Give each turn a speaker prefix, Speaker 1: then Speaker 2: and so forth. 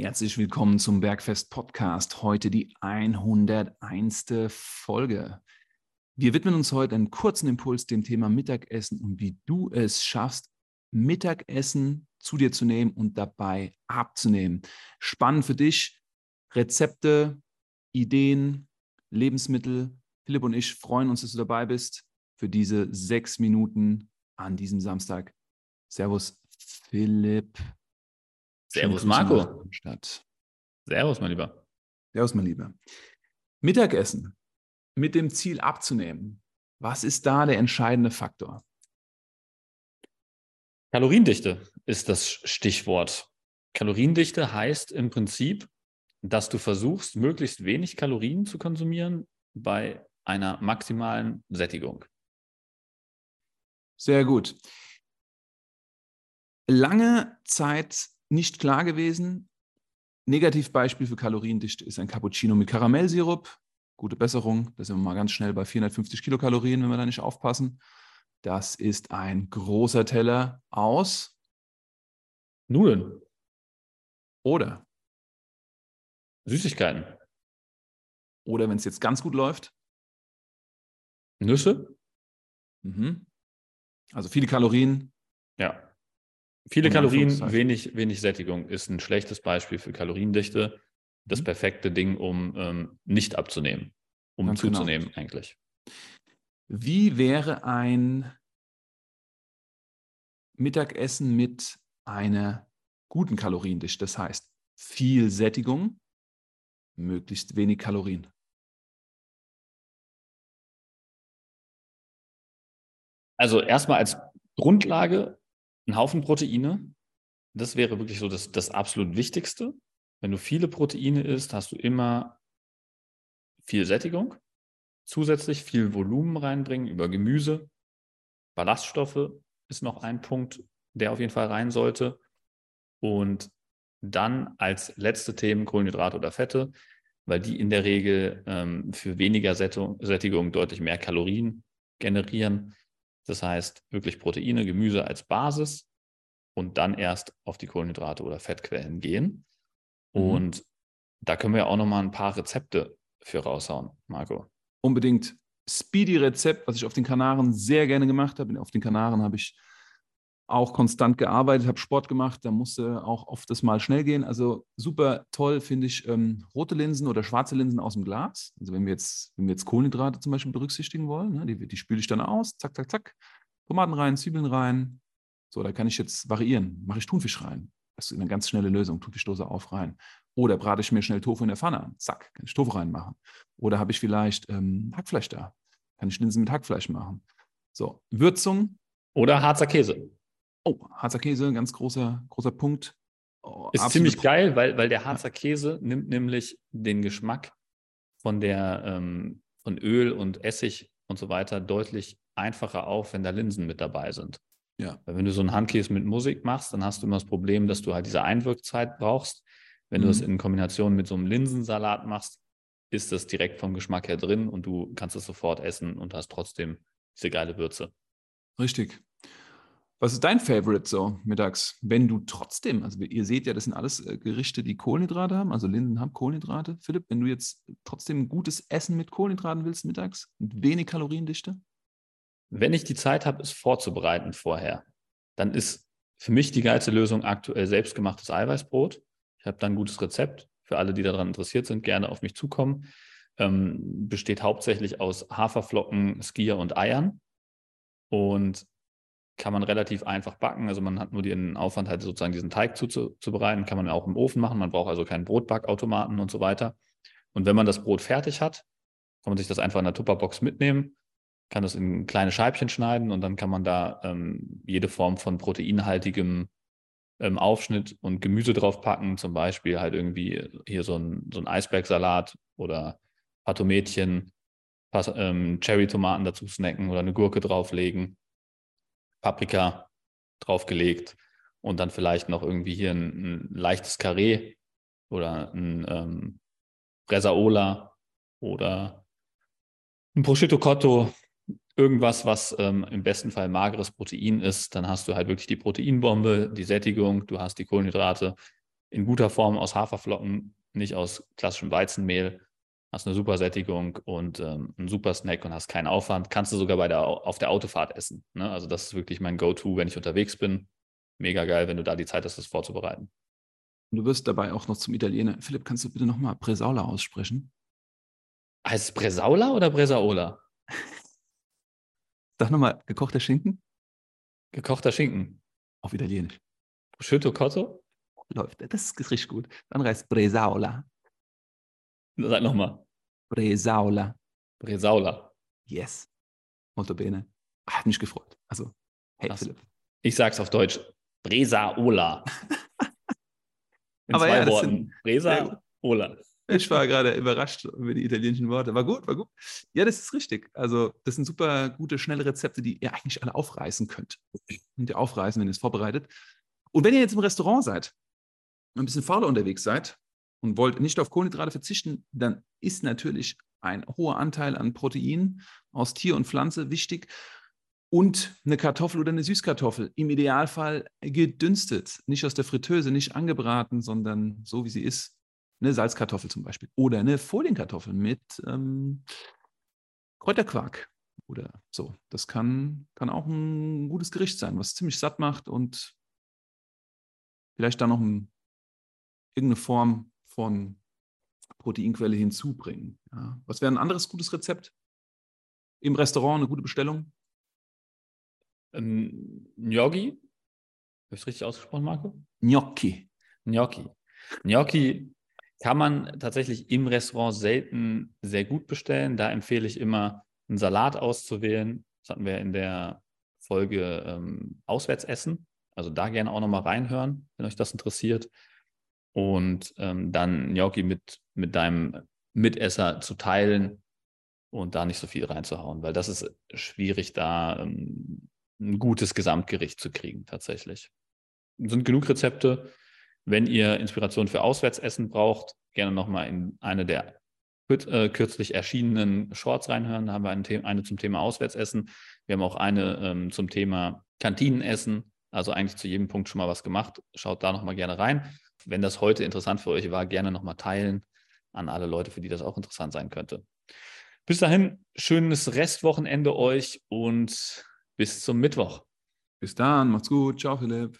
Speaker 1: Herzlich willkommen zum Bergfest Podcast. Heute die 101. Folge. Wir widmen uns heute einen kurzen Impuls dem Thema Mittagessen und wie du es schaffst, Mittagessen zu dir zu nehmen und dabei abzunehmen. Spannend für dich. Rezepte, Ideen, Lebensmittel. Philipp und ich freuen uns, dass du dabei bist für diese sechs Minuten an diesem Samstag. Servus, Philipp.
Speaker 2: Servus, Marco.
Speaker 1: Stadt.
Speaker 2: Servus, mein Lieber.
Speaker 1: Servus, mein Lieber. Mittagessen mit dem Ziel abzunehmen. Was ist da der entscheidende Faktor?
Speaker 2: Kaloriendichte ist das Stichwort. Kaloriendichte heißt im Prinzip, dass du versuchst, möglichst wenig Kalorien zu konsumieren bei einer maximalen Sättigung.
Speaker 1: Sehr gut. Lange Zeit nicht klar gewesen. Negativbeispiel für Kaloriendichte ist ein Cappuccino mit Karamellsirup. Gute Besserung. Da sind wir mal ganz schnell bei 450 Kilokalorien, wenn wir da nicht aufpassen. Das ist ein großer Teller aus
Speaker 2: Nudeln.
Speaker 1: Oder
Speaker 2: Süßigkeiten.
Speaker 1: Oder wenn es jetzt ganz gut läuft.
Speaker 2: Nüsse.
Speaker 1: Mhm. Also viele Kalorien.
Speaker 2: Ja. Viele Kalorien, wenig, wenig Sättigung ist ein schlechtes Beispiel für Kaloriendichte. Das mhm. perfekte Ding, um ähm, nicht abzunehmen, um Ganz genau. zuzunehmen genau. eigentlich.
Speaker 1: Wie wäre ein Mittagessen mit einer guten Kaloriendichte? Das heißt, viel Sättigung, möglichst wenig Kalorien.
Speaker 2: Also erstmal als Grundlage ein Haufen Proteine. Das wäre wirklich so das, das absolut Wichtigste. Wenn du viele Proteine isst, hast du immer viel Sättigung, zusätzlich viel Volumen reinbringen über Gemüse. Ballaststoffe ist noch ein Punkt, der auf jeden Fall rein sollte. Und dann als letzte Themen Kohlenhydrate oder Fette, weil die in der Regel ähm, für weniger Sättigung deutlich mehr Kalorien generieren. Das heißt, wirklich Proteine, Gemüse als Basis und dann erst auf die Kohlenhydrate oder Fettquellen gehen. Mhm. Und da können wir auch nochmal ein paar Rezepte für raushauen, Marco.
Speaker 1: Unbedingt. Speedy-Rezept, was ich auf den Kanaren sehr gerne gemacht habe. Auf den Kanaren habe ich auch konstant gearbeitet, habe Sport gemacht, da musste auch oft das mal schnell gehen. Also super toll finde ich ähm, rote Linsen oder schwarze Linsen aus dem Glas. Also wenn wir jetzt, wenn wir jetzt Kohlenhydrate zum Beispiel berücksichtigen wollen, ne, die, die spüle ich dann aus, zack, zack, zack, Tomaten rein, Zwiebeln rein. So, da kann ich jetzt variieren. Mache ich Thunfisch rein. Das ist eine ganz schnelle Lösung. Thunfischdose auf rein. Oder brate ich mir schnell Tofu in der Pfanne an. Zack, kann ich Tofu reinmachen. Oder habe ich vielleicht ähm, Hackfleisch da. Kann ich Linsen mit Hackfleisch machen. So, Würzung.
Speaker 2: Oder Harzer Käse.
Speaker 1: Oh, Harzer Käse, ganz großer, großer Punkt.
Speaker 2: Oh, ist ziemlich geil, weil, weil der Harzer Käse nimmt nämlich den Geschmack von der ähm, von Öl und Essig und so weiter deutlich einfacher auf, wenn da Linsen mit dabei sind. Ja. Weil wenn du so einen Handkäse mit Musik machst, dann hast du immer das Problem, dass du halt diese Einwirkzeit brauchst. Wenn mhm. du das in Kombination mit so einem Linsensalat machst, ist das direkt vom Geschmack her drin und du kannst es sofort essen und hast trotzdem diese geile Würze.
Speaker 1: Richtig. Was ist dein Favorite so mittags, wenn du trotzdem, also ihr seht ja, das sind alles äh, Gerichte, die Kohlenhydrate haben, also Linden haben Kohlenhydrate. Philipp, wenn du jetzt trotzdem gutes Essen mit Kohlenhydraten willst mittags, mit wenig Kaloriendichte?
Speaker 2: Wenn ich die Zeit habe, es vorzubereiten vorher, dann ist für mich die geilste Lösung aktuell selbstgemachtes Eiweißbrot. Ich habe dann ein gutes Rezept. Für alle, die daran interessiert sind, gerne auf mich zukommen. Ähm, besteht hauptsächlich aus Haferflocken, Skier und Eiern. Und kann man relativ einfach backen. Also man hat nur den Aufwand, halt sozusagen diesen Teig zuzubereiten. Kann man auch im Ofen machen. Man braucht also keinen Brotbackautomaten und so weiter. Und wenn man das Brot fertig hat, kann man sich das einfach in der Tupperbox mitnehmen, kann das in kleine Scheibchen schneiden und dann kann man da ähm, jede Form von proteinhaltigem ähm, Aufschnitt und Gemüse draufpacken. Zum Beispiel halt irgendwie hier so ein, so ein Eisbergsalat oder ein paar ähm, Cherry-Tomaten dazu snacken oder eine Gurke drauflegen Paprika draufgelegt und dann vielleicht noch irgendwie hier ein, ein leichtes Karree oder ein ähm, Bresaola oder ein Prosciutto Cotto, irgendwas, was ähm, im besten Fall mageres Protein ist, dann hast du halt wirklich die Proteinbombe, die Sättigung, du hast die Kohlenhydrate in guter Form aus Haferflocken, nicht aus klassischem Weizenmehl. Hast eine super Sättigung und ähm, einen super Snack und hast keinen Aufwand. Kannst du sogar bei der, auf der Autofahrt essen. Ne? Also das ist wirklich mein Go-To, wenn ich unterwegs bin. Mega geil, wenn du da die Zeit hast, das vorzubereiten.
Speaker 1: Und du wirst dabei auch noch zum Italiener. Philipp, kannst du bitte nochmal Bresaula aussprechen?
Speaker 2: Heißt es Bresaula oder Bresaola?
Speaker 1: Sag nochmal, gekochter Schinken?
Speaker 2: Gekochter Schinken.
Speaker 1: Auf Italienisch.
Speaker 2: Prosciutto cotto?
Speaker 1: Läuft. Das ist richtig gut. Dann heißt Bresaola.
Speaker 2: Sag nochmal.
Speaker 1: Bresaola.
Speaker 2: Bresaola.
Speaker 1: Yes. Molto bene. Hat mich gefreut. Also, hey
Speaker 2: Krass.
Speaker 1: Philipp.
Speaker 2: Ich sag's auf Deutsch. Bresaola. In
Speaker 1: Aber
Speaker 2: zwei
Speaker 1: ja, das
Speaker 2: Worten.
Speaker 1: sind-
Speaker 2: Bresaola.
Speaker 1: Ich war gerade überrascht über die italienischen Worte. War gut, war gut. Ja, das ist richtig. Also, das sind super gute, schnelle Rezepte, die ihr eigentlich alle aufreißen könnt. Und ihr aufreißen, wenn ihr es vorbereitet. Und wenn ihr jetzt im Restaurant seid, ein bisschen fauler unterwegs seid und wollt nicht auf Kohlenhydrate verzichten, dann ist natürlich ein hoher Anteil an Protein aus Tier und Pflanze wichtig. Und eine Kartoffel oder eine Süßkartoffel, im Idealfall gedünstet, nicht aus der Fritteuse, nicht angebraten, sondern so wie sie ist, eine Salzkartoffel zum Beispiel oder eine Folienkartoffel mit ähm, Kräuterquark oder so. Das kann, kann auch ein gutes Gericht sein, was ziemlich satt macht und vielleicht da noch ein, irgendeine Form von Proteinquelle hinzubringen. Ja. Was wäre ein anderes gutes Rezept? Im Restaurant eine gute Bestellung?
Speaker 2: Ähm, Gnocchi. Habe ich es richtig ausgesprochen, Marco?
Speaker 1: Gnocchi.
Speaker 2: Gnocchi. Gnocchi kann man tatsächlich im Restaurant selten sehr gut bestellen. Da empfehle ich immer, einen Salat auszuwählen. Das hatten wir in der Folge ähm, Auswärtsessen. Also da gerne auch nochmal reinhören, wenn euch das interessiert. Und ähm, dann Gnocchi mit, mit deinem Mitesser zu teilen und da nicht so viel reinzuhauen, weil das ist schwierig, da ähm, ein gutes Gesamtgericht zu kriegen, tatsächlich. Sind genug Rezepte. Wenn ihr Inspiration für Auswärtsessen braucht, gerne nochmal in eine der äh, kürzlich erschienenen Shorts reinhören. Da haben wir eine zum Thema Auswärtsessen. Wir haben auch eine ähm, zum Thema Kantinenessen. Also eigentlich zu jedem Punkt schon mal was gemacht. Schaut da nochmal gerne rein. Wenn das heute interessant für euch war, gerne nochmal teilen an alle Leute, für die das auch interessant sein könnte. Bis dahin, schönes Restwochenende euch und bis zum Mittwoch.
Speaker 1: Bis dann, macht's gut. Ciao, Philipp.